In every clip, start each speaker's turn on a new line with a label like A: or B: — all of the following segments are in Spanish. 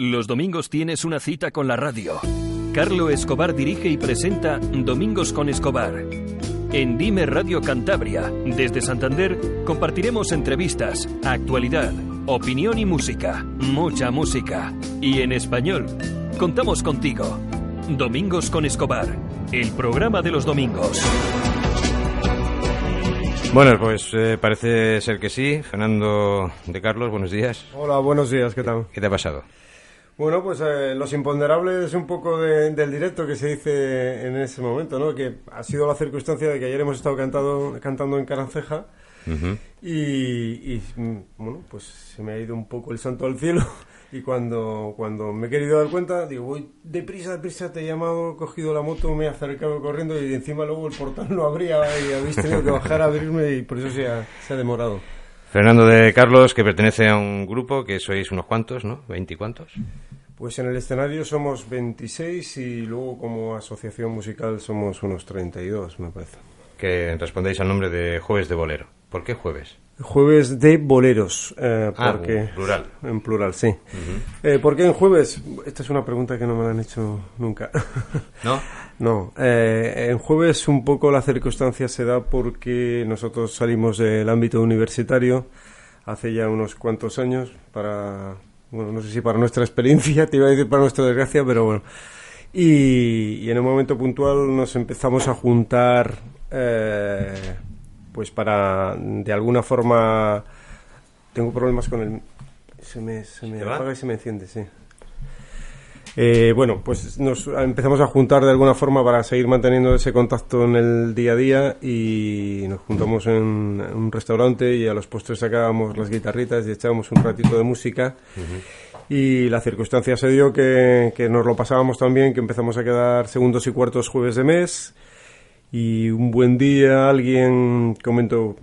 A: Los domingos tienes una cita con la radio. Carlo Escobar dirige y presenta Domingos con Escobar. En Dime Radio Cantabria, desde Santander, compartiremos entrevistas, actualidad, opinión y música. Mucha música. Y en español. Contamos contigo. Domingos con Escobar, el programa de los domingos.
B: Bueno, pues eh, parece ser que sí. Fernando de Carlos, buenos días.
C: Hola, buenos días, ¿qué tal?
B: ¿Qué te ha pasado?
C: Bueno, pues eh, los imponderables un poco de- del directo que se dice en ese momento, ¿no? Que ha sido la circunstancia de que ayer hemos estado cantado, cantando en Caranceja y, mm, bueno, pues se me ha ido un poco el santo al cielo y cuando, cuando me he querido dar cuenta, digo, voy deprisa, deprisa, te he llamado, he cogido la moto, me he acercado corriendo y encima luego el portal no abría y habéis tenido que bajar a abrirme y por eso se ha, se ha demorado.
B: Fernando de Carlos, que pertenece a un grupo que sois unos cuantos, ¿no? ¿Veinte y cuantos?
C: Pues en el escenario somos 26 y luego como asociación musical somos unos 32, me parece.
B: Que respondéis al nombre de Jueves de Bolero. ¿Por qué jueves?
C: Jueves de boleros, eh,
B: Ah,
C: porque...
B: en plural.
C: En plural, sí. Eh, ¿Por qué en jueves? Esta es una pregunta que no me la han hecho nunca.
B: ¿No?
C: no, eh, en jueves un poco la circunstancia se da porque nosotros salimos del ámbito universitario hace ya unos cuantos años para, bueno, no sé si para nuestra experiencia, te iba a decir para nuestra desgracia, pero bueno. Y, y en un momento puntual nos empezamos a juntar, eh, pues para de alguna forma. Tengo problemas con el. Se me, se me apaga y se me enciende, sí. Eh, bueno, pues nos empezamos a juntar de alguna forma para seguir manteniendo ese contacto en el día a día y nos juntamos en un restaurante y a los postres sacábamos las guitarritas y echábamos un ratito de música. Y la circunstancia se dio que, que nos lo pasábamos tan bien que empezamos a quedar segundos y cuartos jueves de mes. Y un buen día alguien comentó,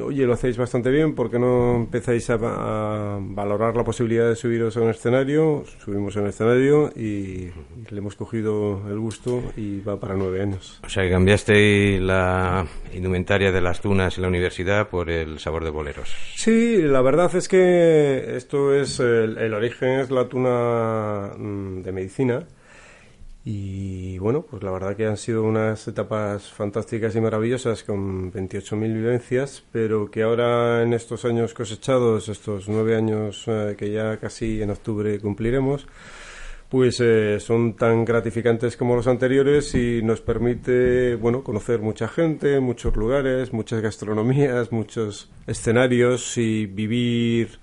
C: oye, lo hacéis bastante bien, ¿por qué no empezáis a, a valorar la posibilidad de subiros a un escenario? Subimos a un escenario y, y le hemos cogido el gusto y va para nueve años.
B: O sea, que cambiasteis la indumentaria de las tunas en la universidad por el sabor de boleros.
C: Sí, la verdad es que esto es, el, el origen es la tuna mm, de medicina. Y bueno, pues la verdad que han sido unas etapas fantásticas y maravillosas con 28.000 vivencias, pero que ahora en estos años cosechados, estos nueve años eh, que ya casi en octubre cumpliremos, pues eh, son tan gratificantes como los anteriores y nos permite, bueno, conocer mucha gente, muchos lugares, muchas gastronomías, muchos escenarios y vivir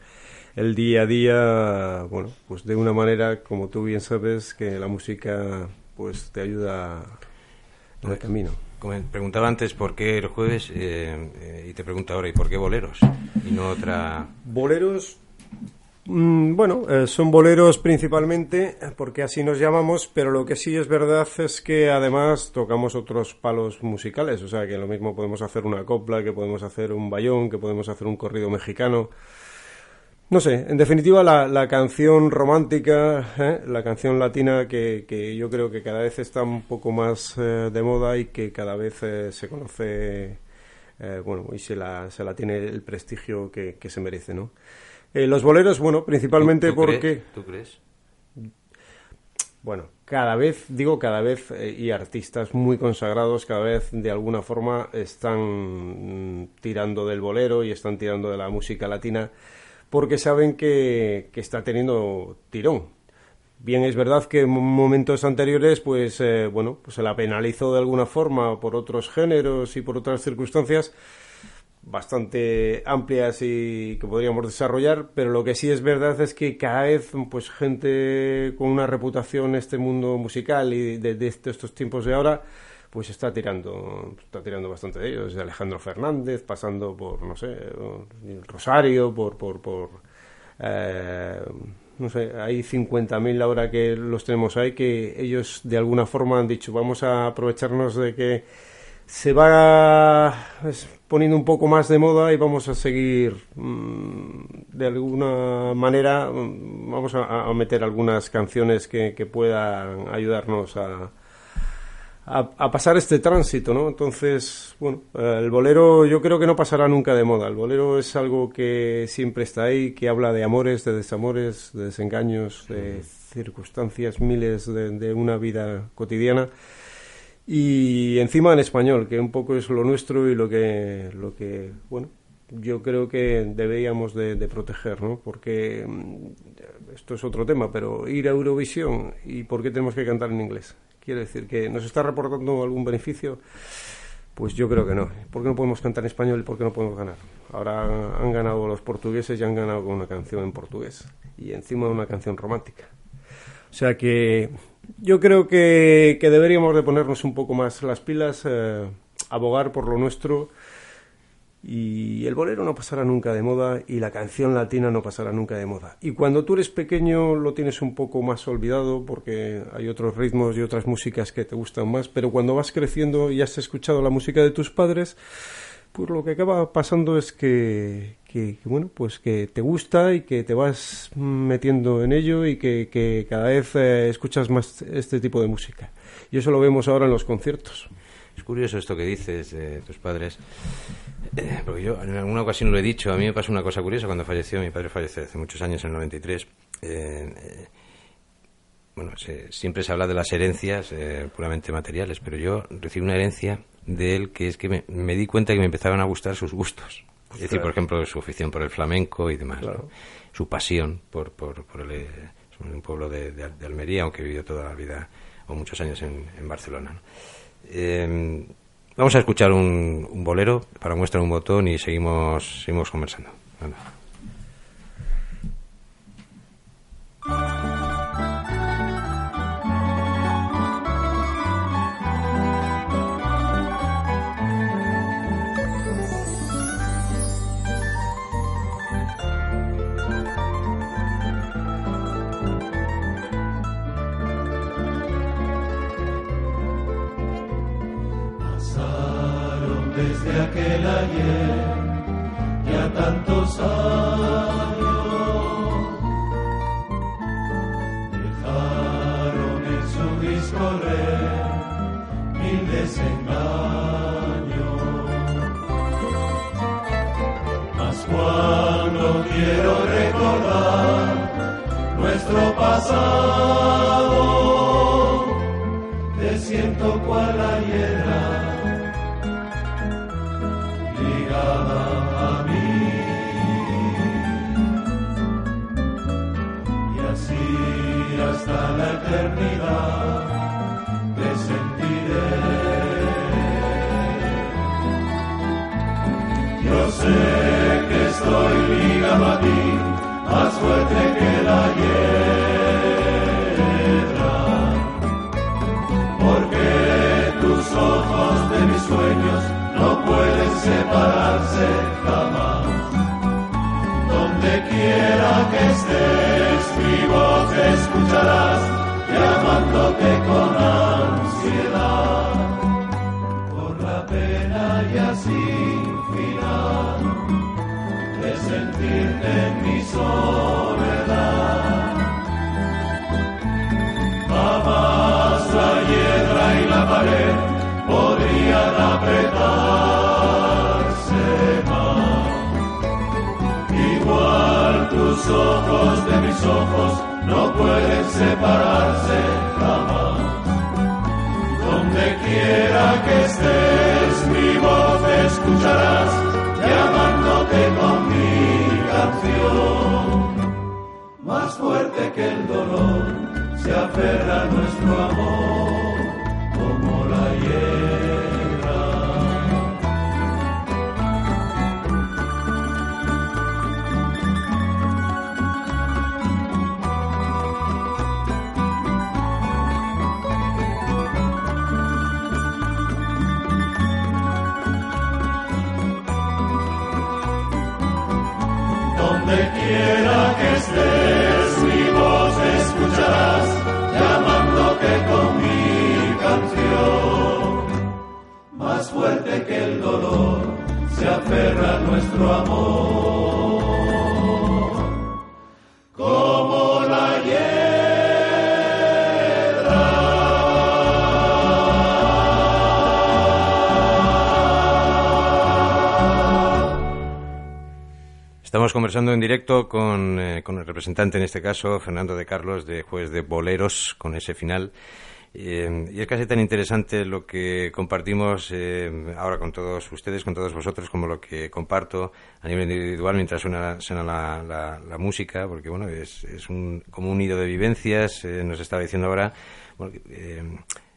C: el día a día, bueno, pues de una manera, como tú bien sabes, que la música pues te ayuda en el camino.
B: Como preguntaba antes por qué el jueves eh, eh, y te pregunto ahora, ¿y por qué boleros? Y no otra...
C: Boleros, mm, bueno, eh, son boleros principalmente porque así nos llamamos, pero lo que sí es verdad es que además tocamos otros palos musicales, o sea que lo mismo podemos hacer una copla, que podemos hacer un bayón, que podemos hacer un corrido mexicano. No sé, en definitiva la, la canción romántica, ¿eh? la canción latina que, que yo creo que cada vez está un poco más eh, de moda y que cada vez eh, se conoce, bueno, y se la, se la tiene el prestigio que, que se merece, ¿no? Los boleros, bueno, principalmente
B: ¿Tú- tú
C: porque...
B: crees? ¿Tú crees?
C: Bueno, cada vez, digo cada vez, y artistas muy consagrados cada vez de alguna forma están mm, tirando del bolero y están tirando de la música latina porque saben que, que está teniendo tirón. Bien, es verdad que en momentos anteriores, pues, eh, bueno, pues se la penalizó de alguna forma por otros géneros y por otras circunstancias bastante amplias y que podríamos desarrollar, pero lo que sí es verdad es que cada vez pues gente con una reputación en este mundo musical y de, de estos tiempos de ahora pues está tirando está tirando bastante de ellos, desde Alejandro Fernández, pasando por no sé, Rosario, por por, por eh, no sé, hay 50.000 ahora que los tenemos ahí que ellos de alguna forma han dicho, vamos a aprovecharnos de que se va poniendo un poco más de moda y vamos a seguir mm, de alguna manera mm, vamos a, a meter algunas canciones que, que puedan ayudarnos a, a, pasar este tránsito, ¿no? Entonces, bueno, el bolero yo creo que no pasará nunca de moda. El bolero es algo que siempre está ahí, que habla de amores, de desamores, de desengaños, de circunstancias, miles de, una vida cotidiana. Y encima en español, que un poco es lo nuestro y lo que, lo que bueno, yo creo que deberíamos de, de, proteger, ¿no? Porque mm, esto es otro tema, pero ir a Eurovisión y por qué tenemos que cantar en inglés. Quiere decir que nos está reportando algún beneficio. Pues yo creo que no. ¿Por qué no podemos cantar en español y por qué no podemos ganar? Ahora han ganado los portugueses y han ganado con una canción en portugués. Y encima una canción romántica. O sea que yo creo que, deberíamos de ponernos un poco más las pilas, eh, abogar por lo nuestro y el bolero no pasará nunca de moda y la canción latina no pasará nunca de moda. Y cuando tú eres pequeño lo tienes un poco más olvidado porque hay otros ritmos y otras músicas que te gustan más, pero cuando vas creciendo y has escuchado la música de tus padres, pues lo que acaba pasando es que, bueno, pues que te gusta y que te vas metiendo en ello y que, cada vez eh, escuchas más este tipo de música. Y eso lo vemos ahora en los conciertos.
D: Es curioso esto que dices de tus padres. Eh, porque yo en alguna ocasión lo he dicho, a mí me pasó una cosa curiosa cuando falleció, mi padre falleció hace muchos años, en el 93. Eh, eh, bueno, siempre se habla de las herencias puramente materiales, pero yo recibí una herencia de él que es que me, di cuenta que me empezaban a gustar sus gustos. Es decir, por ejemplo, su afición por el flamenco y demás, su pasión por, por, el, un pueblo de, Almería, aunque he vivido toda la vida o muchos años en, Barcelona. ¿no? Vamos a escuchar un, un bolero para muestra un botón y seguimos, seguimos conversando. escucharás llamándote con ansiedad por la pena ya sin final de sentirte en mi soledad. Jamás la hiedra y la pared podrían apretarse más. Igual tus ojos de mis ojos no pueden separarse jamás. Donde quiera que estés, mi voz escucharás, llamándote con mi canción. Más fuerte que el dolor se aferra a nuestro amor como la hiel. quiera que estés, mi voz escucharás, llamándote con mi canción. Más fuerte que el dolor se aferra nuestro amor. Como la
B: Estamos conversando en directo con, eh, con, el representante, en este caso, Fernando de Carlos, de Juez de Boleros, con ese final. Eh, y es casi tan interesante lo que compartimos eh, ahora con todos ustedes, con todos vosotros, como lo que comparto a nivel individual mientras suena, suena la, la, música, porque bueno, es, es un, como un nido de vivencias, nos estaba diciendo ahora.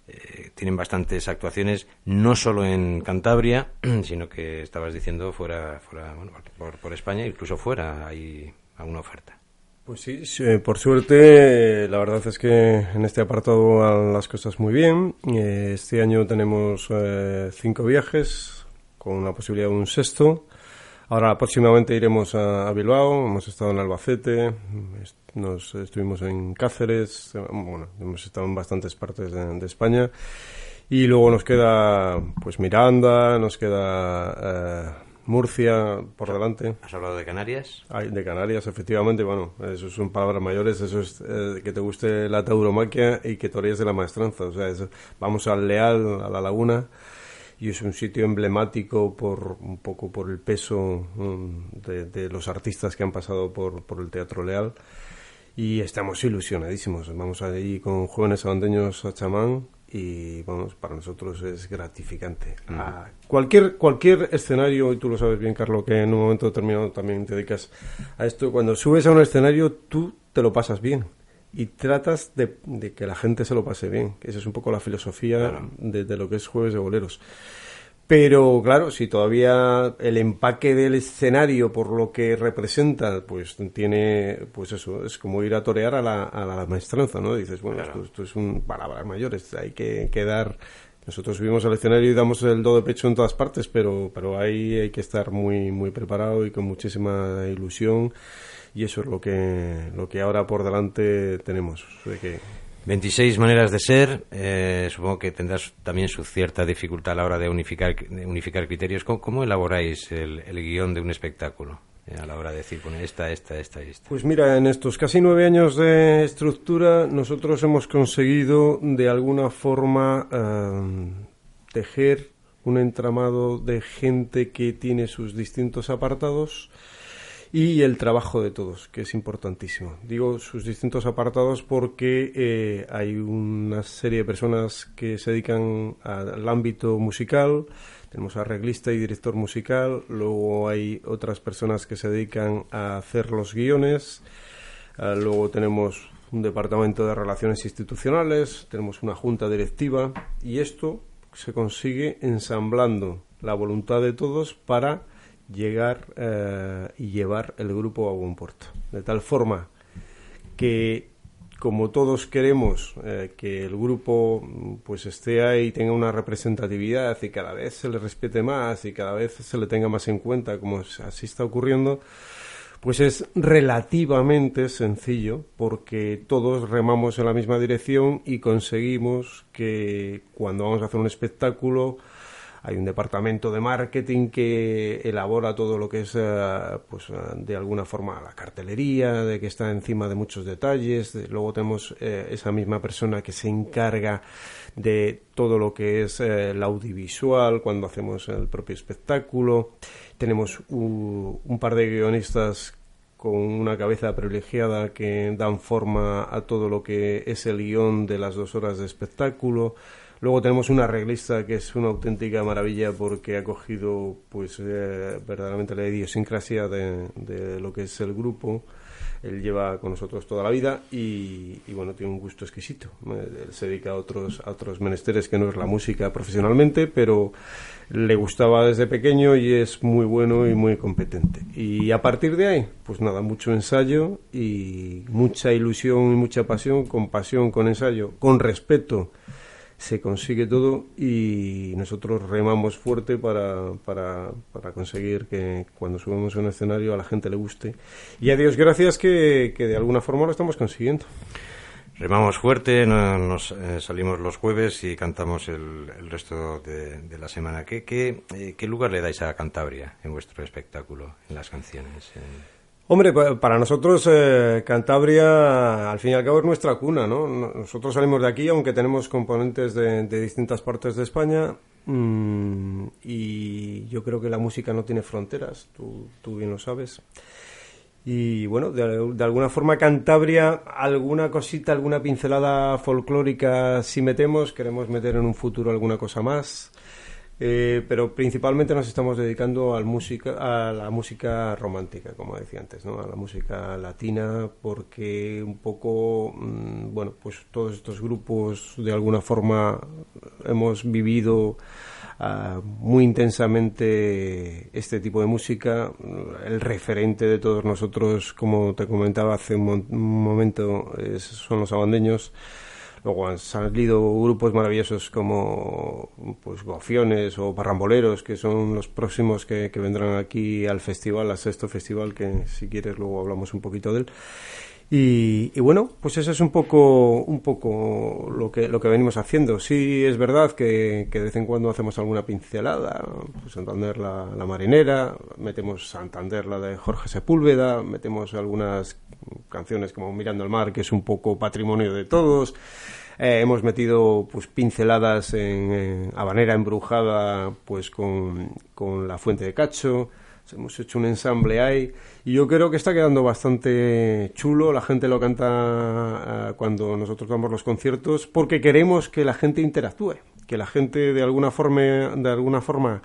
B: Eh, tienen bastantes actuaciones, no solo en Cantabria, sino que estabas diciendo fuera, fuera por, por, España, incluso fuera hay alguna oferta.
C: Pues sí, por suerte, la verdad es que en este apartado van las cosas muy bien. Eh, este año tenemos eh, cinco viajes, con la posibilidad de un sexto. Ahora próximamente iremos a, Bilbao, hemos estado en Albacete, nos estuvimos en Cáceres, bueno, hemos estado en bastantes partes de, España y luego nos queda pues Miranda, nos queda eh, Murcia por delante.
B: ¿Has hablado de Canarias?
C: de Canarias, efectivamente, bueno, eso son palabras mayores, eso es eh, que te guste la tauromaquia y que te de la maestranza, o sea, vamos al Leal, a la Laguna y es un sitio emblemático por un poco por el peso mm, de, los artistas que han pasado por, por el Teatro Leal y estamos ilusionadísimos. Vamos allí con jóvenes abandeños a chamán y vamos, para nosotros es gratificante. cualquier, cualquier escenario, y tú lo sabes bien, Carlos, que en un momento determinado también te dedicas a esto, cuando subes a un escenario tú te lo pasas bien y tratas de, que la gente se lo pase bien. Esa es un poco la filosofía de, lo que es Jueves de Boleros. Pero claro, si todavía el empaque del escenario por lo que representa, pues tiene, pues eso, es como ir a torear a la, a la maestranza, ¿no? Dices, bueno, esto, es un palabras mayores, hay que, que dar nosotros subimos al escenario y damos el do de pecho en todas partes, pero, pero ahí hay que estar muy, muy preparado y con muchísima ilusión y eso es lo que, lo que ahora por delante tenemos. De que
B: 26 maneras de ser, eh, supongo que tendrás también su cierta dificultad a la hora de unificar, unificar criterios. ¿Cómo, elaboráis el, guion de un espectáculo? Eh, a la hora de decir, bueno, esta, esta, esta y esta.
C: Pues mira, en estos casi nueve años de estructura, nosotros hemos conseguido de alguna forma eh, tejer un entramado de gente que tiene sus distintos apartados y el trabajo de todos, que es importantísimo. Digo sus distintos apartados porque eh, hay una serie de personas que se dedican al ámbito musical, tenemos arreglista y director musical, luego hay otras personas que se dedican a hacer los guiones, ah, luego tenemos un departamento de relaciones institucionales, tenemos una junta directiva. Y esto se consigue ensamblando la voluntad de todos para llegar eh, y llevar el grupo a buen puerto. De tal forma que, como todos queremos eh, que el grupo pues esté ahí tenga una representatividad y cada vez se le respete más y cada vez se le tenga más en cuenta, como así está ocurriendo, pues es relativamente sencillo porque todos remamos en la misma dirección y conseguimos que cuando vamos a hacer un espectáculo hay un departamento de marketing que elabora todo lo que es, eh, pues, eh, de alguna forma la cartelería, de que está encima de muchos detalles. luego tenemos eh, esa misma persona que se encarga de todo lo que es el audiovisual cuando hacemos el propio espectáculo. Tenemos un par de guionistas con una cabeza privilegiada que dan forma a todo lo que es el guion de las dos horas de espectáculo. Luego tenemos una arreglista que es una auténtica maravilla porque ha cogido pues eh, verdaderamente la idiosincrasia de, de, lo que es el grupo. Él lleva con nosotros toda la vida y, bueno, tiene un gusto exquisito. Él se dedica a otros, a otros menesteres que no es la música profesionalmente, pero le gustaba desde pequeño y es muy bueno y muy competente. Y a partir de ahí, pues nada, mucho ensayo y mucha ilusión y mucha pasión, con pasión, con ensayo, con respeto se consigue todo y nosotros remamos fuerte para, para, para, conseguir que cuando subamos a un escenario a la gente le guste. Y a Dios gracias que, que de alguna forma lo estamos consiguiendo.
B: Remamos fuerte, nos eh, salimos los jueves y cantamos el, el resto de, la semana. ¿Qué, qué, eh, ¿Qué, lugar le dais a Cantabria en vuestro espectáculo, en las canciones?
C: Hombre, para nosotros eh, Cantabria, al fin y al cabo, es nuestra cuna, ¿no? Nosotros salimos de aquí, aunque tenemos componentes de, distintas partes de España, mm, y yo creo que la música no tiene fronteras, tú, tú bien lo sabes. Y bueno, de, de, alguna forma Cantabria, alguna cosita, alguna pincelada folclórica si metemos, queremos meter en un futuro alguna cosa más. Eh, pero principalmente nos estamos dedicando al música, a la música romántica, como decía antes, ¿no? a la música latina, porque un poco, mm, bueno, pues todos estos grupos de alguna forma hemos vivido uh, muy intensamente este tipo de música. El referente de todos nosotros, como te comentaba hace un, mo un momento, son los abandeños. Luego han salido grupos maravillosos como pues Gofiones o Parramboleros, que son los próximos que, que vendrán aquí al festival, al sexto festival, que si quieres luego hablamos un poquito de él. Y, y, bueno, pues eso es un poco, un poco lo que, lo que venimos haciendo. Sí, es verdad que, que de vez en cuando hacemos alguna pincelada, pues Santander la, la, marinera, metemos Santander la de Jorge Sepúlveda, metemos algunas canciones como Mirando al mar, que es un poco patrimonio de todos. Eh, hemos metido pues pinceladas en, en Habanera embrujada, pues con, con la fuente de Cacho hemos hecho un ensamble ahí y yo creo que está quedando bastante chulo, la gente lo canta uh, cuando nosotros damos los conciertos porque queremos que la gente interactúe, que la gente de alguna forma de alguna forma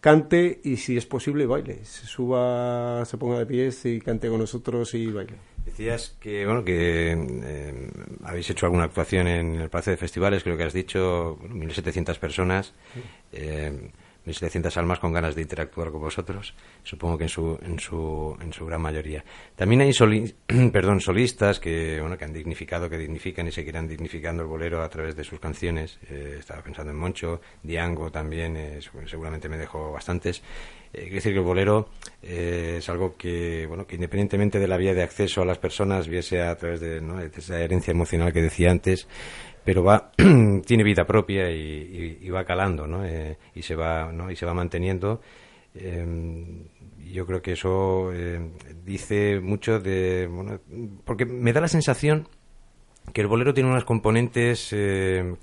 C: cante y si es posible baile, se suba, se ponga de pies y cante con nosotros y baile.
B: Decías que bueno que eh, habéis hecho alguna actuación en el Palacio de Festivales, creo que has dicho bueno, 1.700 personas. Sí. Eh, 1.700 almas con ganas de interactuar con vosotros, supongo que en su, en su, en su gran mayoría. También hay soli perdón, solistas que, bueno, que han dignificado, que dignifican y seguirán dignificando el bolero a través de sus canciones. Eh, estaba pensando en Moncho, Diango también, eh, seguramente me dejó bastantes. Eh, decir que el bolero eh, es algo que, bueno, que independientemente de la vía de acceso a las personas, viese a través de esa herencia emocional que decía antes, pero va tiene vida propia y, va calando ¿no? Eh, y se va ¿no? y se va manteniendo eh, yo creo que eso eh, dice mucho de bueno, porque me da la sensación que el bolero tiene unas componentes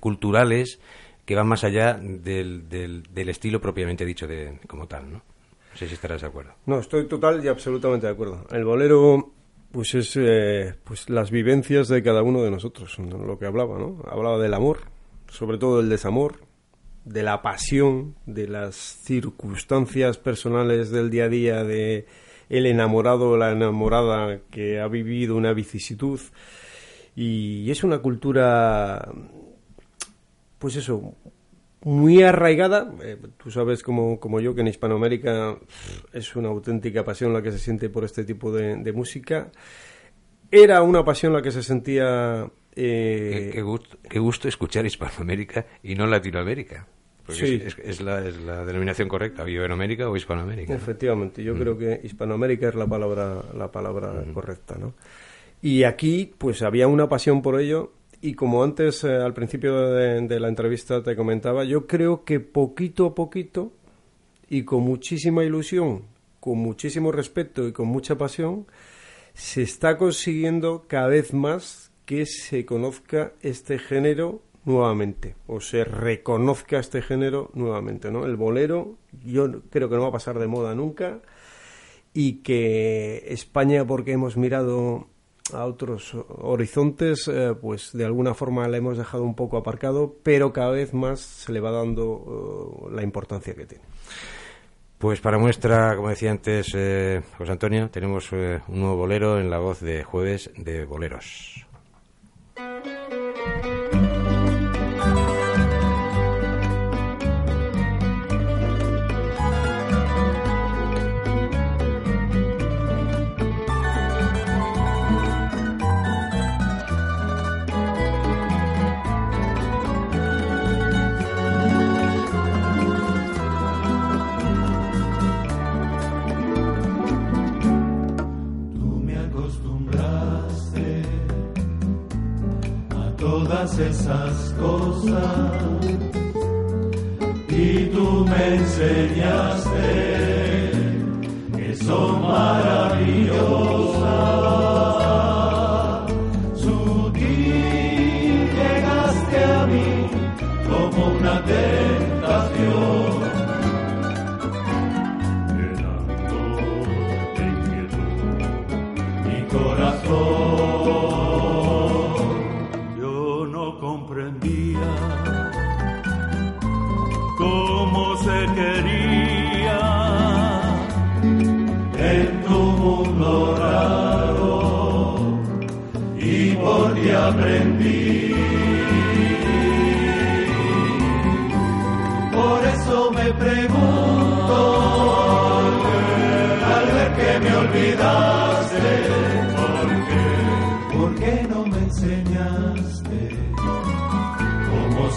B: culturales que van más allá del, del, del, estilo propiamente dicho de como tal ¿no? no sé si estarás de acuerdo
C: no estoy total y absolutamente de acuerdo el bolero pues es eh, pues las vivencias de cada uno de nosotros, lo que hablaba, ¿no? Hablaba del amor, sobre todo del desamor, de la pasión, de las circunstancias personales del día a día, de el enamorado o la enamorada que ha vivido una vicisitud. Y es una cultura, pues eso, muy arraigada. Eh, tú sabes como, como, yo que en Hispanoamérica es una auténtica pasión la que se siente por este tipo de, de música. Era una pasión la que se sentía...
B: Eh... Qué, qué, gusto, qué, gusto, escuchar Hispanoamérica y no Latinoamérica. Porque sí. es, es, la, es, la, denominación correcta, Iberoamérica o Hispanoamérica.
C: Efectivamente, yo mm. creo que Hispanoamérica es la palabra, la palabra mm. correcta. ¿no? Y aquí pues había una pasión por ello y como antes, eh, al principio de, de, la entrevista te comentaba, yo creo que poquito a poquito y con muchísima ilusión, con muchísimo respeto y con mucha pasión, se está consiguiendo cada vez más que se conozca este género nuevamente o se reconozca este género nuevamente, ¿no? El bolero yo creo que no va a pasar de moda nunca y que España porque hemos mirado a otros horizontes, eh, pues de alguna forma le hemos dejado un poco aparcado, pero cada vez más se le va dando uh, la importancia que tiene.
B: Pues para muestra, como decía antes eh, José Antonio, tenemos eh, un nuevo bolero en la voz de Jueves de Boleros.
D: Esas cosas y tú me enseñaste que son maravillosas.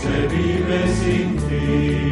D: Se vive sin ti?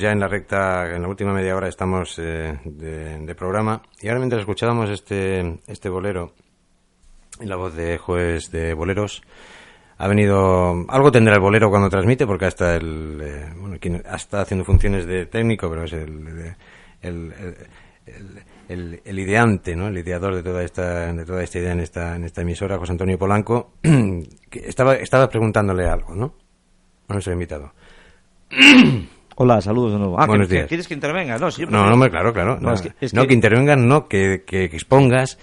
B: Ya en la recta, en la última media hora estamos eh, de, programa. Y ahora mientras escuchábamos este, este bolero, en la voz de Juez de Boleros, ha venido... Algo tendrá el bolero cuando transmite, porque hasta el... eh, bueno, quien está haciendo funciones de técnico, pero es el... el, el- el- el- el ideante, ¿no? El ideador de toda esta, de toda esta idea en esta, en esta emisora, José Antonio Polanco, que estaba, estaba preguntándole algo, ¿no? A nuestro invitado.
E: Hola, saludos de nuevo. Ah,
B: Buenos
E: que-
B: días.
E: ¿Quieres que intervenga? No, sí,
B: No, no, hombre, claro, claro.
E: No,
B: No,
E: es que- es
B: no,
E: que-
B: que intervengan, no, que, expongas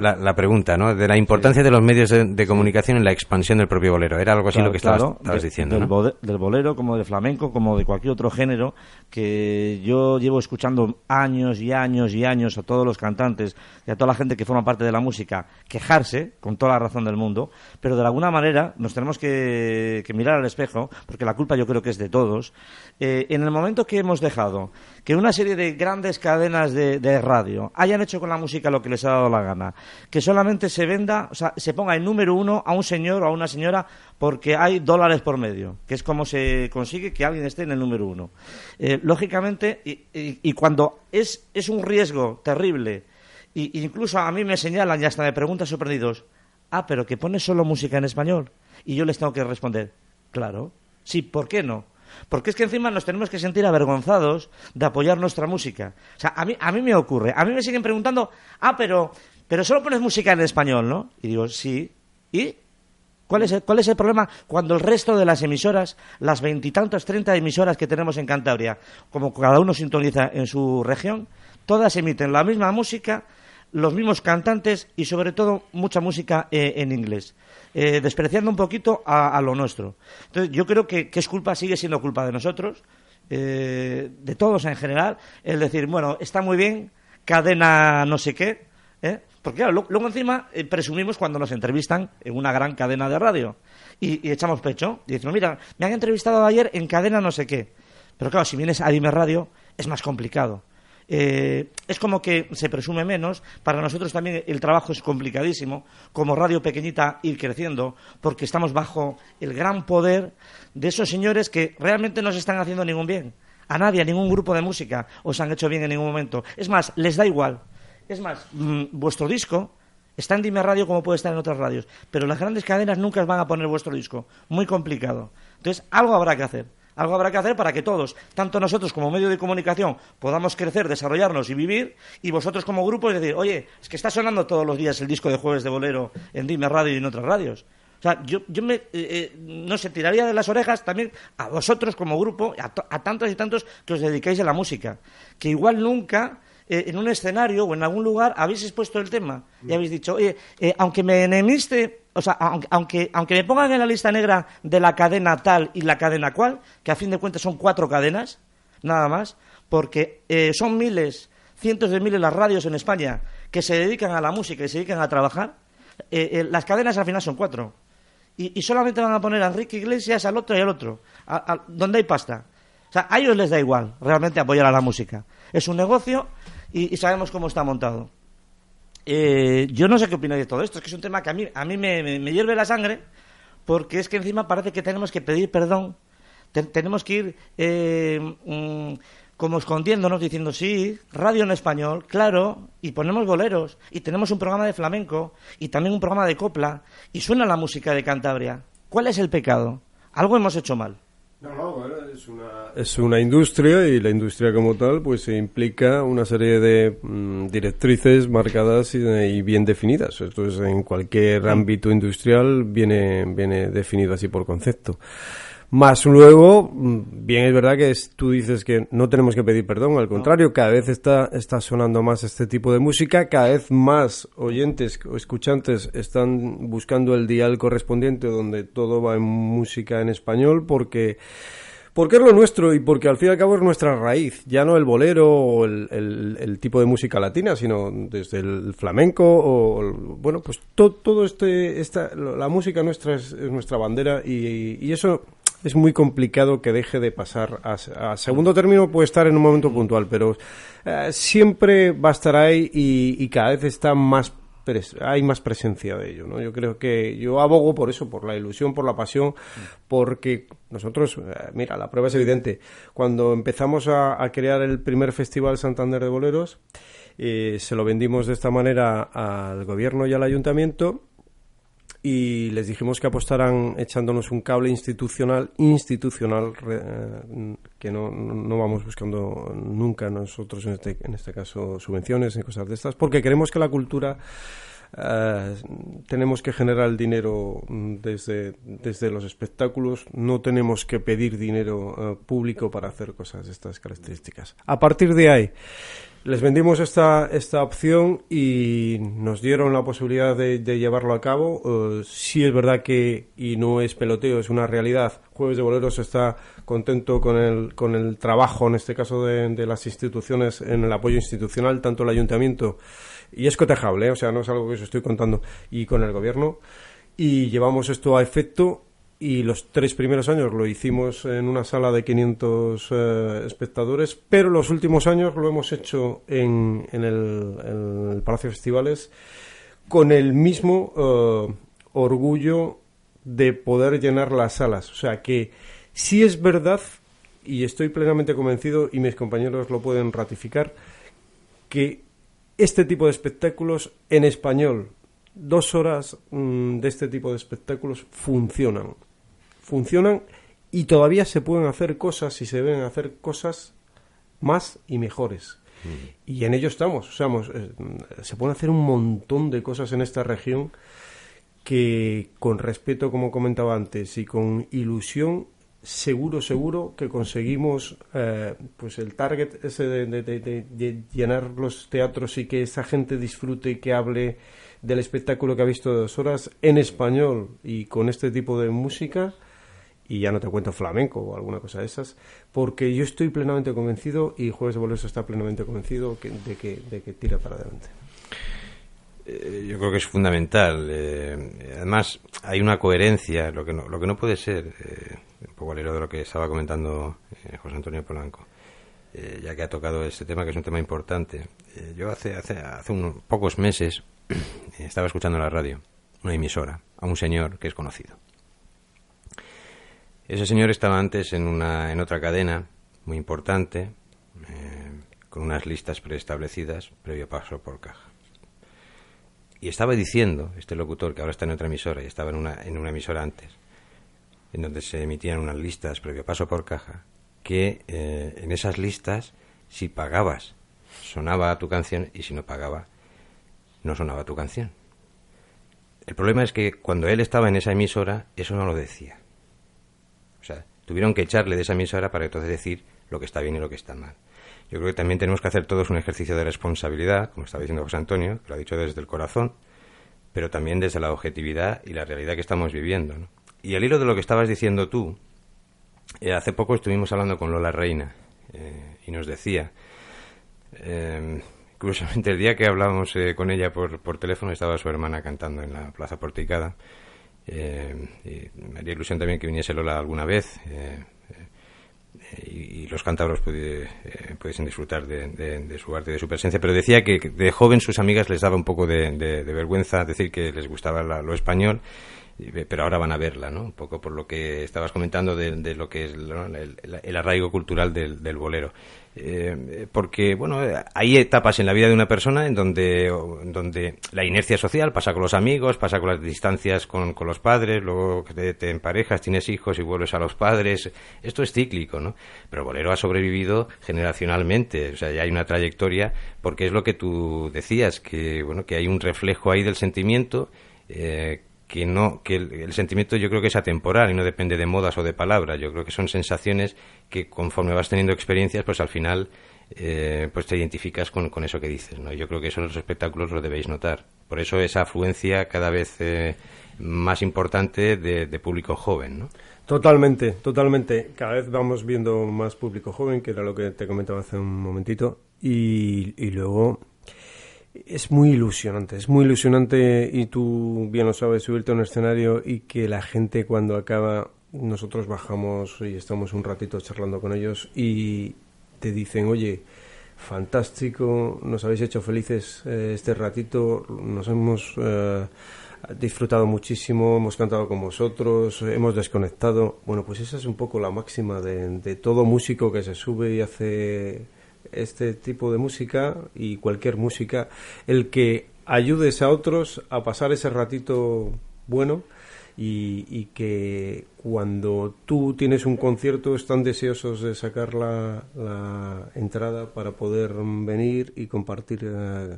B: la, la pregunta, ¿no? De la importancia de los medios de, de comunicación en la expansión del propio bolero. Era algo así
E: Claro,
B: lo que estabas,
E: claro,
B: estabas
E: de-
B: diciendo,
E: del,
B: ¿no?
E: del bolero, como del flamenco, como de cualquier otro género, que yo llevo escuchando años y años y años a todos los cantantes y a toda la gente que forma parte de la música quejarse, con toda la razón del mundo, pero de alguna manera nos tenemos que, mirar al espejo, porque la culpa yo creo que es de todos. Eh, en el momento que hemos dejado que una serie de grandes cadenas de, radio hayan hecho con la música lo que les ha dado la gana, que solamente se venda, o sea, se ponga en número uno a un señor o a una señora porque hay dólares por medio, que es como se consigue que alguien esté en el número uno. Eh, lógicamente, y, cuando es, es un riesgo terrible, y, y incluso a mí me señalan y hasta me preguntan sorprendidos, ah, pero que pones solo música en español, y yo les tengo que responder, claro, sí, ¿por qué no? Porque es que encima nos tenemos que sentir avergonzados de apoyar nuestra música. O sea, a mí, a mí me ocurre. A mí me siguen preguntando, ah, pero, pero solo pones música en español, ¿no? Y digo, sí. ¿Y? ¿Cuál es, el, ¿Cuál es el problema cuando el resto de las emisoras, las veintitantos, treinta emisoras que tenemos en Cantabria, como cada uno sintoniza en su región, todas emiten la misma música, los mismos cantantes y sobre todo mucha música eh, en inglés, eh, despreciando un poquito a, lo nuestro. Entonces yo creo que, que es culpa, sigue siendo culpa de nosotros, eh, de todos en general, el decir, bueno, está muy bien, cadena no sé qué, ¿eh? porque luego encima eh, presumimos cuando nos entrevistan en una gran cadena de radio y, y echamos pecho y decimos, mira, me han entrevistado ayer en cadena no sé qué, pero claro, si vienes a Dime Radio es más complicado. Eh, es como que se presume menos. Para nosotros también el trabajo es complicadísimo. Como radio pequeñita ir creciendo, porque estamos bajo el gran poder de esos señores que realmente no se están haciendo ningún bien. A nadie, a ningún grupo de música os han hecho bien en ningún momento. Es más, les da igual. Es más, mm, vuestro disco está en Dime Radio como puede estar en otras radios, pero las grandes cadenas nunca van a poner vuestro disco. Muy complicado. Entonces, algo habrá que hacer. Algo habrá que hacer para que todos, tanto nosotros como medio de comunicación, podamos crecer, desarrollarnos y vivir, y vosotros como grupo, es decir, oye, es que está sonando todos los días el disco de Jueves de Bolero en Dime Radio y en otras radios. O sea, yo, yo me, eh, eh, no sé, tiraría de las orejas también a vosotros como grupo, a, a tantos y tantos que os dedicáis a la música, que igual nunca eh, en un escenario o en algún lugar habéis expuesto el tema y habéis dicho, oye, aunque me enemiste, o sea, aunque, aunque, me pongan en la lista negra de la cadena tal y la cadena cual, que a fin de cuentas son cuatro cadenas, nada más, porque eh, son miles, cientos de miles las radios en España que se dedican a la música y se dedican a trabajar, las cadenas al final son cuatro. Y, solamente van a poner a Enrique Iglesias, al otro y al otro, donde hay pasta. O sea, a ellos les da igual realmente apoyar a la música. Es un negocio y, sabemos cómo está montado. Eh, yo no sé qué opináis de todo esto, es que es un tema que a mí, a me, hierve la sangre, porque es que encima parece que tenemos que pedir perdón, tenemos que ir eh, mm, como escondiéndonos, diciendo sí, radio en español, claro, y ponemos boleros, y tenemos un programa de flamenco, y también un programa de copla, y suena la música de Cantabria. ¿Cuál es el pecado? Algo hemos hecho mal.
C: No, no, es una, es una industria y la industria como tal pues implica una serie de mm, directrices marcadas y, bien definidas. Esto es en cualquier ámbito industrial viene, viene definido así por concepto. Más luego, mm, bien es verdad que tú dices que no tenemos que pedir perdón, al contrario, cada vez está, está sonando más este tipo de música, cada vez más oyentes o escuchantes están buscando el dial correspondiente donde todo va en música en español porque porque es lo nuestro y porque al fin y al cabo es nuestra raíz, ya no el bolero o el, tipo de música latina, sino desde el flamenco o, bueno, pues todo este, esta, la música nuestra es, nuestra bandera y, eso es muy complicado que deje de pasar a, segundo término, puede estar en un momento puntual, pero eh, siempre va a estar ahí y, cada vez está más hay más presencia de ello, ¿no? Yo creo que yo abogo por eso, por la ilusión, por la pasión, porque nosotros, eh, mira, la prueba es evidente. Cuando empezamos a, crear el primer Festival Santander de Boleros, eh, se lo vendimos de esta manera al gobierno y al ayuntamiento y les dijimos que apostaran echándonos un cable institucional, institucional, eh, que no, no, vamos buscando nunca nosotros, en este, en este caso, subvenciones y cosas de estas, porque queremos que la cultura eh, tenemos que generar dinero desde, desde los espectáculos, no tenemos que pedir dinero eh, público para hacer cosas de estas características. A partir de ahí, les vendimos esta, esta opción y nos dieron la posibilidad de, llevarlo a cabo. Uh, sí es verdad que, y no es peloteo, es una realidad, Jueves de Boleros está contento con el, con el trabajo, en este caso de, las instituciones, en el apoyo institucional, tanto el ayuntamiento, y es cotejable, ¿eh? o sea, no es algo que os estoy contando, y con el gobierno. Y llevamos esto a efecto y los tres primeros años lo hicimos en una sala de 500 eh, espectadores, pero los últimos años lo hemos hecho en, en, el, Palacio de Festivales con el mismo eh, orgullo de poder llenar las salas. O sea que sí es verdad, y estoy plenamente convencido, y mis compañeros lo pueden ratificar, que este tipo de espectáculos en español dos horas mm, de este tipo de espectáculos funcionan. Funcionan y todavía se pueden hacer cosas y se deben hacer cosas más y mejores. Mm. Y en ello estamos. O sea, eh, se pueden hacer un montón de cosas en esta región que con respeto, como comentaba antes, y con ilusión, seguro, seguro que conseguimos eh, pues el target ese de, de, llenar los teatros y que esa gente disfrute y que hable del espectáculo que ha visto dos horas en español y con este tipo de música, y ya no te cuento flamenco o alguna cosa de esas, porque yo estoy plenamente convencido y Jueves de Boleros está plenamente convencido de, que, de que tira para adelante.
B: Eh, yo creo que es fundamental. Eh, además, hay una coherencia, lo que no, lo que no puede ser, eh, un poco al de lo que estaba comentando José Antonio Polanco, ya que ha tocado este tema, que es un tema importante. yo hace, hace, hace unos pocos meses estaba escuchando en la radio, una emisora, a un señor que es conocido. Ese señor estaba antes en, una, en otra cadena muy importante, eh, con unas listas preestablecidas, previo paso por caja. Y estaba diciendo, este locutor que ahora está en otra emisora y estaba en una, en una emisora antes, en donde se emitían unas listas previo paso por caja, que eh, en esas listas, si pagabas, sonaba tu canción y si no pagaba, no sonaba tu canción. El problema es que cuando él estaba en esa emisora, eso no lo decía. O sea, tuvieron que echarle de esa emisora para entonces decir lo que está bien y lo que está mal. yo creo que también tenemos que hacer todos un ejercicio de responsabilidad, como estaba diciendo José Antonio, que lo ha dicho desde el corazón, pero también desde la objetividad y la realidad que estamos viviendo. Y al hilo de lo que estabas diciendo tú, eh, hace poco estuvimos hablando con Lola Reina eh, y nos decía, eh, curiosamente el día que hablábamos con ella por, por teléfono estaba su hermana cantando en la Plaza Porticada. y me haría ilusión también que viniese Lola alguna vez y, los cántabros pudiesen disfrutar de, su arte y de su presencia, pero decía que de joven sus amigas les daba un poco de, vergüenza decir que les gustaba lo español pero ahora van a verla, ¿no? Un poco por lo que estabas comentando de, lo que es el, arraigo cultural del, bolero. Eh, porque, bueno, hay etapas en la vida de una persona en donde, donde la inercia social pasa con los amigos, pasa con las distancias con, los padres, luego te, te, emparejas, tienes hijos y vuelves a los padres. Esto es cíclico, ¿no? Pero bolero ha sobrevivido generacionalmente, o sea, ya hay una trayectoria, porque es lo que tú decías, que, bueno, que hay un reflejo ahí del sentimiento. Eh, que no que el, sentimiento yo creo que es atemporal y no depende de modas o de palabras. Yo creo que son sensaciones que conforme vas teniendo experiencias pues al final eh, pues te identificas con, con, eso que dices no yo creo que eso en los espectáculos lo debéis notar. Por eso esa afluencia cada vez eh, más importante de, público joven no
C: Totalmente, totalmente. Cada vez vamos viendo más público joven, que era lo que te comentaba hace un momentito, y, y luego es muy ilusionante, es muy ilusionante y tú bien lo sabes, subirte a un escenario y que la gente cuando acaba, nosotros bajamos y estamos un ratito charlando con ellos y te dicen, oye, fantástico, nos habéis hecho felices eh, este ratito, nos hemos eh, disfrutado muchísimo, hemos cantado con vosotros, hemos desconectado. Bueno, pues esa es un poco la máxima de todo músico que se sube y hace este tipo de música y cualquier música, el que ayudes a otros a pasar ese ratito bueno y, que cuando tú tienes un concierto están deseosos de sacar la, entrada para poder venir y compartir. Eh,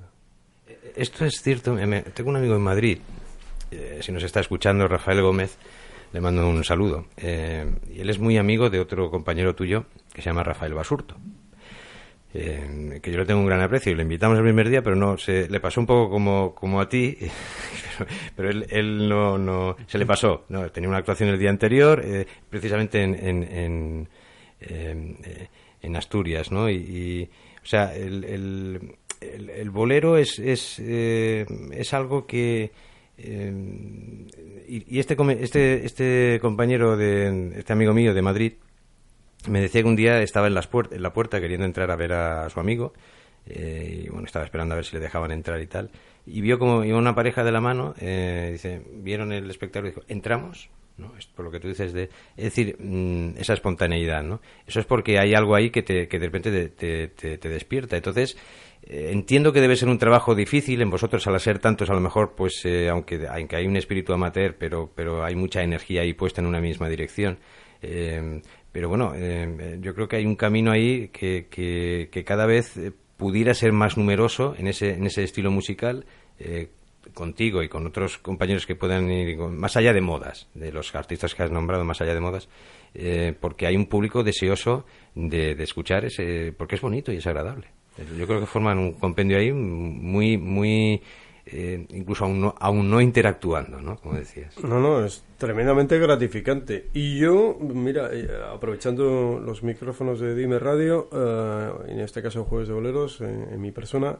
B: Esto es cierto. Tengo un amigo en Madrid, eh, si nos está escuchando, Rafael Gómez, le mando un saludo. Eh, y él es muy amigo de otro compañero tuyo que se llama Rafael Basurto. Eh, que yo le tengo un gran aprecio y le invitamos el primer día, pero no, se le pasó un poco como, como a ti, pero, él, él no, no, se le pasó, no, tenía una actuación el día anterior, eh, precisamente en, en, en, eh, Asturias, ¿no? Y, o sea, el, el, el, bolero es, es, es algo que... y, y este, este, este compañero, de, este amigo mío de Madrid, me decía que un día estaba en, la puerta queriendo entrar a ver a su amigo eh, y bueno, estaba esperando a ver si le dejaban entrar y tal. Y vio como iba una pareja de la mano, eh, dice, vieron el espectáculo y dijo, ¿entramos? ¿no? Es por lo que tú dices de... Es decir, mm, esa espontaneidad, ¿no? Eso es porque hay algo ahí que, te, que de repente te, te, despierta. Entonces, eh, entiendo que debe ser un trabajo difícil en vosotros al ser tantos, a lo mejor, pues, aunque, aunque hay un espíritu amateur, pero, pero hay mucha energía ahí puesta en una misma dirección. Pero bueno, eh, yo creo que hay un camino ahí que, cada vez eh, pudiera ser más numeroso en ese, en ese estilo musical. Eh, contigo y con otros compañeros que puedan ir más allá de modas, de los artistas que has nombrado, más allá de modas, porque hay un público deseoso de, de, escuchar ese, porque es bonito y es agradable. Yo creo que forman un compendio ahí muy, muy eh, incluso aún no, aún no interactuando, ¿no? Como decías.
C: No, no, es tremendamente gratificante. Y yo, mira, eh, aprovechando los micrófonos de Dime Radio, eh, en este caso Jueves de Boleros, en, mi persona,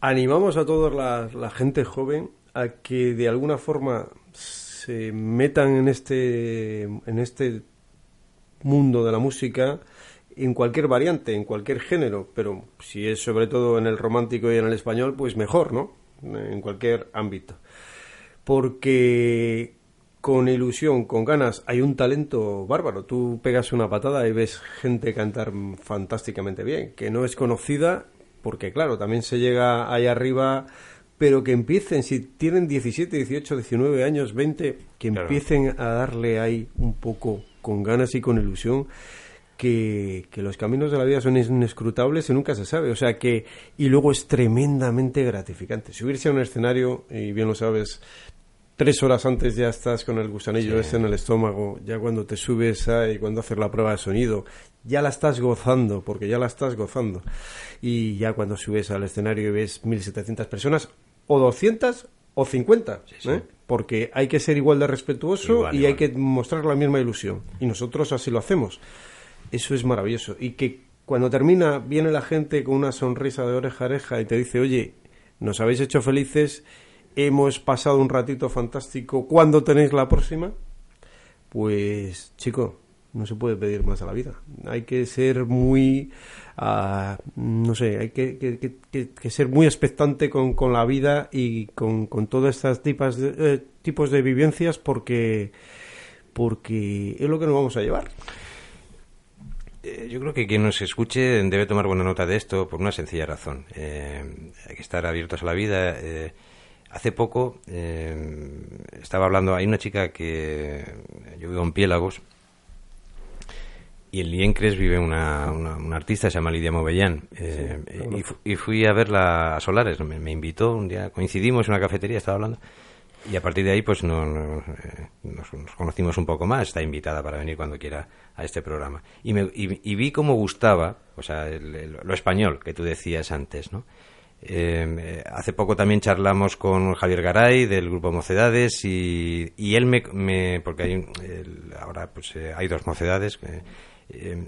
C: animamos a toda la, la, gente joven a que de alguna forma se metan en este, en este mundo de la música en cualquier variante, en cualquier género, pero si es sobre todo en el romántico y en el español, pues mejor, ¿no? En cualquier ámbito. Porque con ilusión, con ganas, hay un talento bárbaro. Tú pegas una patada y ves gente cantar fantásticamente bien, que no es conocida, porque claro, también se llega ahí arriba, pero que empiecen, si tienen 17, 18, 19 años, 20, que empiecen a darle ahí un poco con ganas y con ilusión que, los caminos de la vida son inescrutables y nunca se sabe. O sea que, y luego es tremendamente gratificante. Subirse a un escenario, y bien lo sabes, tres horas antes ya estás con el gusanillo ese en el estómago, ya cuando te subes y cuando haces la prueba de sonido, ya la estás gozando, porque ya la estás gozando. Y ya cuando subes al escenario y ves 1.700 personas, o 200 o 50, ¿eh? porque hay que ser igual de respetuoso y hay que mostrar la misma ilusión. Y nosotros así lo hacemos. Eso es maravilloso. Y que cuando termina, viene la gente con una sonrisa de oreja a oreja y te dice, oye, nos habéis hecho felices, hemos pasado un ratito fantástico, ¿cuándo tenéis la próxima? Pues, chico, no se puede pedir más a la vida. Hay que ser muy, uh, no sé, hay que, que, que, ser muy expectante con, con la vida y con, con todas estas tipas de, eh, tipos de vivencias porque, porque es lo que nos vamos a llevar.
B: Eh, yo creo que quien nos escuche debe tomar buena nota de esto por una sencilla razón. Eh, hay que estar abiertos a la vida. Eh, hace poco estaba hablando, hay una chica que yo vivo en Piélagos y en Liencres vive una, una, artista, se llama Lidia Movellán. y, fui a verla a Solares, me, me, invitó un día, coincidimos en una cafetería, estaba hablando. Y a partir de ahí, pues no, eh, nos, conocimos un poco más. Está invitada para venir cuando quiera a este programa. Y, me, y, vi cómo gustaba, o sea, lo español que tú decías antes, ¿no? Eh, hace poco también charlamos con Javier Garay del grupo Mocedades y, y él me, porque hay ahora pues eh, hay dos Mocedades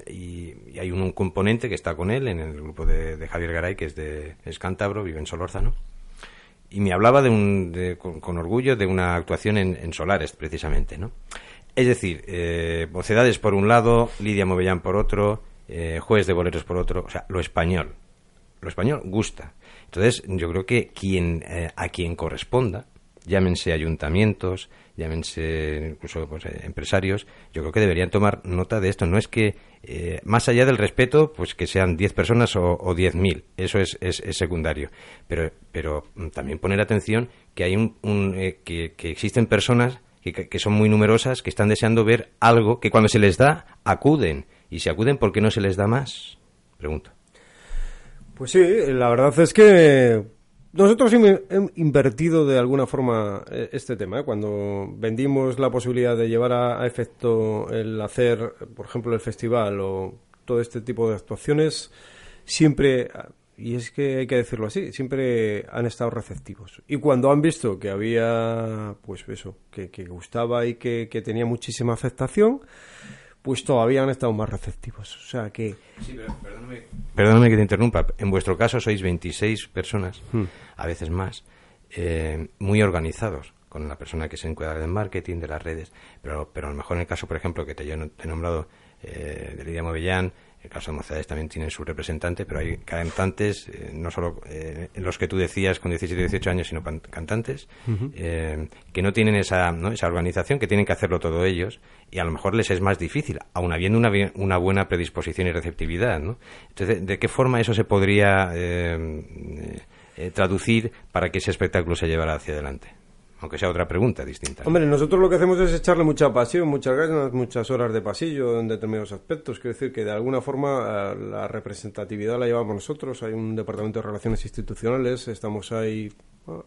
B: y, hay un, componente que está con él en el grupo de, Javier Garay que es de es cántabro vive en Solórzano y me hablaba de un, con, orgullo de una actuación en, Solares, precisamente, ¿no? Es decir, eh, Mocedades por un lado, Lidia Movellán por otro, eh, Juez de Boleros por otro, o sea, lo español. Lo español gusta. Entonces, yo creo que quien, eh, a quien corresponda, llámense ayuntamientos, llámense incluso pues, eh, empresarios, yo creo que deberían tomar nota de esto. No es que, eh, más allá del respeto, pues que sean 10 personas o, o 10.000, eso es, es, secundario. Pero, pero mm, también poner atención que, hay un, eh, que, existen personas que, que, son muy numerosas, que están deseando ver algo que cuando se les da, acuden. Y si acuden, ¿por qué no se les da más? Pregunto.
C: Pues sí, la verdad es que nosotros hemos invertido de alguna forma eh, este tema. ¿eh? Cuando vendimos la posibilidad de llevar a, efecto el hacer, por ejemplo, el festival o todo este tipo de actuaciones, siempre, y es que hay que decirlo así, siempre han estado receptivos. Y cuando han visto que había, pues eso, que, gustaba y que tenía muchísima aceptación, pues todavía han estado más receptivos. O sea que...
B: Sí, pero perdóname, que te interrumpa. En vuestro caso sois 26 personas, hmm. a veces más, eh, muy organizados con la persona que se encuentra del marketing, de las redes. Pero, pero a lo mejor en el caso, por ejemplo, que te, yo te he nombrado eh, de Lidia Movellán, el caso de Mocedades también tiene su representante, pero hay cantantes, eh, no solo eh, los que tú decías con 17 y 18 años, sino cantantes, eh, que no tienen esa, ¿no? esa organización, que tienen que hacerlo todo ellos, y a lo mejor les es más difícil, aun habiendo una, una buena predisposición y receptividad. ¿no? Entonces, ¿de qué forma eso se podría traducir para que ese espectáculo se llevara hacia adelante? Aunque sea otra pregunta distinta.
C: Hombre, nosotros lo que hacemos es echarle mucha pasión, muchas ganas, muchas horas de pasillo en determinados aspectos. Quiero decir que de alguna forma eh, la representatividad la llevamos nosotros. Hay un departamento de relaciones institucionales, estamos ahí.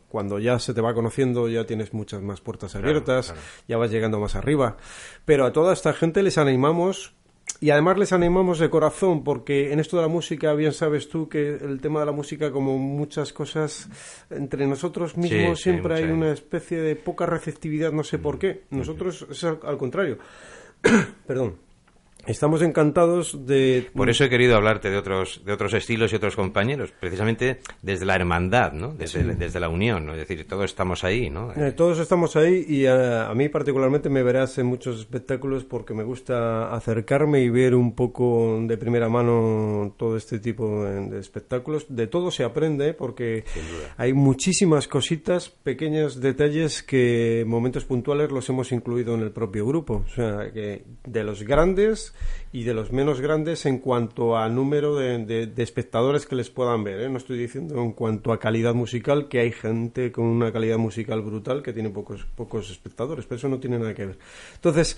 C: Cuando ya se te va conociendo, ya tienes muchas más puertas abiertas, ya vas llegando más arriba. Pero a toda esta gente les animamos y además les animamos de corazón, porque en esto de la música, bien sabes tú que el tema de la música, como muchas cosas, entre nosotros mismos siempre hay una especie de poca receptividad, no sé por qué. Nosotros es al contrario. Perdón Estamos encantados de...
B: Por eso he querido hablarte de otros, de otros estilos y otros compañeros, precisamente desde la hermandad, ¿no? Desde, desde la unión, ¿no? Es decir, todos estamos ahí, ¿no?
C: Eh, todos estamos ahí y a, mí particularmente me verás en muchos espectáculos porque me gusta acercarme y ver un poco de primera mano todo este tipo de, espectáculos. De todo se aprende porque hay muchísimas cositas, pequeños detalles que momentos puntuales los hemos incluido en el propio grupo. O sea, que de los grandes y de los menos grandes en cuanto a número de, espectadores que les puedan ver. ¿eh? No estoy diciendo en cuanto a calidad musical, que hay gente con una calidad musical brutal que tiene pocos, pocos espectadores, pero eso no tiene nada que ver. Entonces,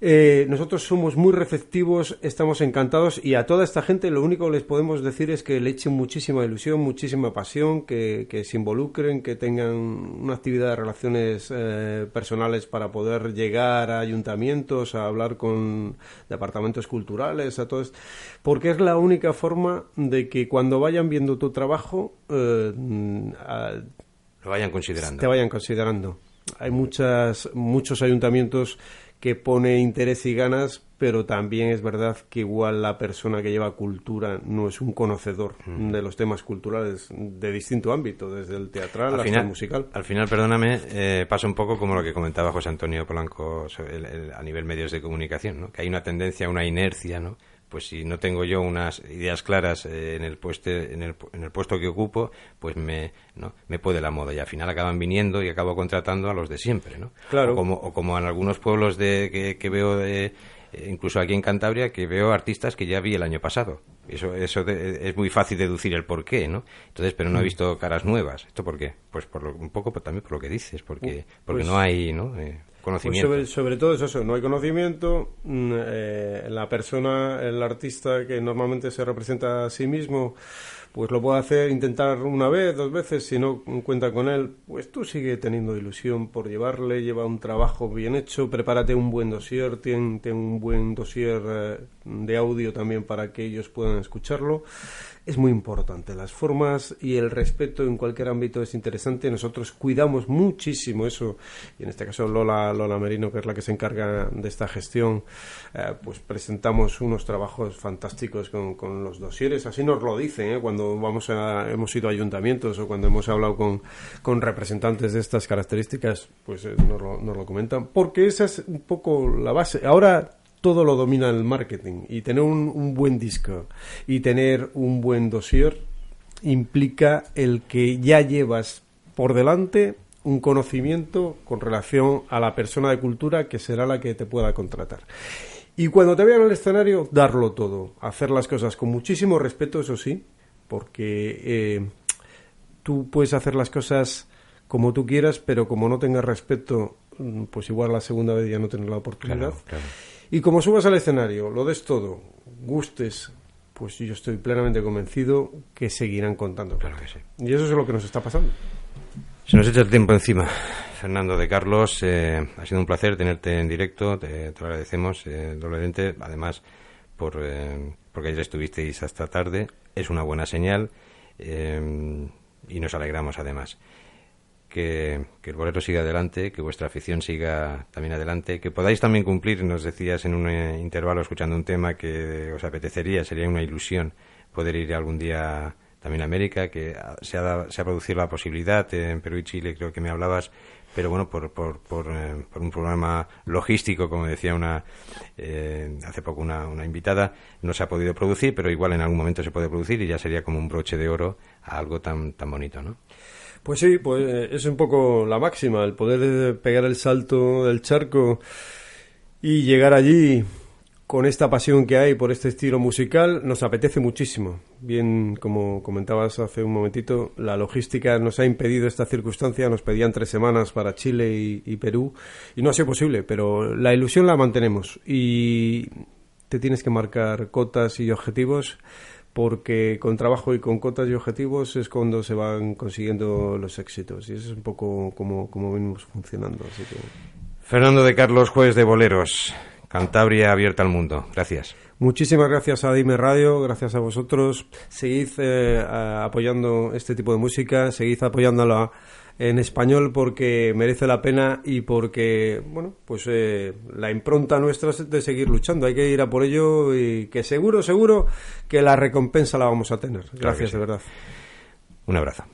C: Eh, nosotros somos muy receptivos, estamos encantados y a toda esta gente lo único que les podemos decir es que le echen muchísima ilusión, muchísima pasión, que, se involucren, que tengan una actividad de relaciones eh, personales para poder llegar a ayuntamientos, a hablar con departamentos culturales, a todos, porque es la única forma de que cuando vayan viendo tu trabajo eh,
B: lo vayan considerando.
C: Te vayan considerando. Hay muchas, muchos ayuntamientos que pone interés y ganas, pero también es verdad que igual la persona que lleva cultura no es un conocedor de los temas culturales de distinto ámbito, desde el teatral hasta el musical.
B: Al final, perdóname, eh, pasa un poco como lo que comentaba José Antonio Polanco a nivel medios de comunicación, ¿no? que hay una tendencia, una inercia, ¿no? Pues si no tengo yo unas ideas claras eh, en, el puesto, en, el, en el puesto que ocupo, pues me, ¿no? me puede la moda y al final acaban viniendo y acabo contratando a los de siempre. ¿no?
C: Claro.
B: O como, o como en algunos pueblos de, que, veo, de, eh, incluso aquí en Cantabria, que veo artistas que ya vi el año pasado. Eso, eso es muy fácil deducir el por qué, ¿no? Entonces, pero no he mm. visto caras nuevas. ¿Esto por qué? Pues por un poco también por lo que dices, porque, porque pues no hay, ¿no? Eh,
C: Pues sobre, todo es eso, no hay conocimiento. Mm, eh, la persona, el artista que normalmente se representa a sí mismo, pues lo puede hacer, intentar una vez, dos veces, si no cuenta con él, pues tú sigue teniendo ilusión por llevarle, lleva un trabajo bien hecho, prepárate un buen dossier, ten, un buen dossier eh, de audio también para que ellos puedan escucharlo es muy importante. Las formas y el respeto en cualquier ámbito es interesante. Nosotros cuidamos muchísimo eso. Y en este caso Lola, Lola Merino, que es la que se encarga de esta gestión, eh, pues presentamos unos trabajos fantásticos con, con los dosieres. Así nos lo dicen ¿eh? cuando vamos a, hemos ido a ayuntamientos o cuando hemos hablado con, con representantes de estas características, pues eh, nos, lo, nos lo comentan. Porque esa es un poco la base. Ahora todo lo domina el marketing y tener un, buen disco y tener un buen dossier implica el que ya llevas por delante un conocimiento con relación a la persona de cultura que será la que te pueda contratar. Y cuando te vean al escenario, darlo todo, hacer las cosas con muchísimo respeto, eso sí, porque eh, tú puedes hacer las cosas como tú quieras, pero como no tengas respeto, mm, pues igual la segunda vez ya no tienes la oportunidad. Y como subas al escenario, lo des todo, gustes, pues yo estoy plenamente convencido que seguirán contando.
B: Claro que sí.
C: Y eso es lo que nos está pasando.
B: Se nos echa el tiempo encima. Fernando de Carlos, eh, ha sido un placer tenerte en directo, te, lo agradecemos eh, doblemente, además por, eh, porque ayer estuvisteis hasta tarde, es una buena señal eh, y nos alegramos además que, el bolero siga adelante, que vuestra afición siga también adelante, que podáis también cumplir, nos decías en un eh, intervalo escuchando un tema que os apetecería, sería una ilusión poder ir algún día también a América, que se ha, se ha producido la posibilidad en Perú y Chile, creo que me hablabas, pero bueno, por, por, eh, un problema logístico, como decía una eh, hace poco una, una, invitada, no se ha podido producir, pero igual en algún momento se puede producir y ya sería como un broche de oro a algo tan, tan bonito, ¿no?
C: Pues sí, pues eh, es un poco la máxima, el poder pegar el salto del charco y llegar allí con esta pasión que hay por este estilo musical, nos apetece muchísimo. Bien, como comentabas hace un momentito, la logística nos ha impedido esta circunstancia, nos pedían tres semanas para Chile y, y Perú y no ha sido posible, pero la ilusión la mantenemos y te tienes que marcar cotas y objetivos porque con trabajo y con cotas y objetivos es cuando se van consiguiendo los éxitos y eso es un poco como, como venimos funcionando. Así que...
B: Fernando de Carlos, jueves de boleros, Cantabria abierta al mundo. Gracias.
C: Muchísimas gracias a Dime Radio, gracias a vosotros. Seguid eh, apoyando este tipo de música, seguid apoyándola en español porque merece la pena y porque, bueno, pues eh, la impronta nuestra es de seguir luchando. Hay que ir a por ello y que seguro, seguro que la recompensa la vamos a tener. Gracias, de verdad.
B: Un abrazo.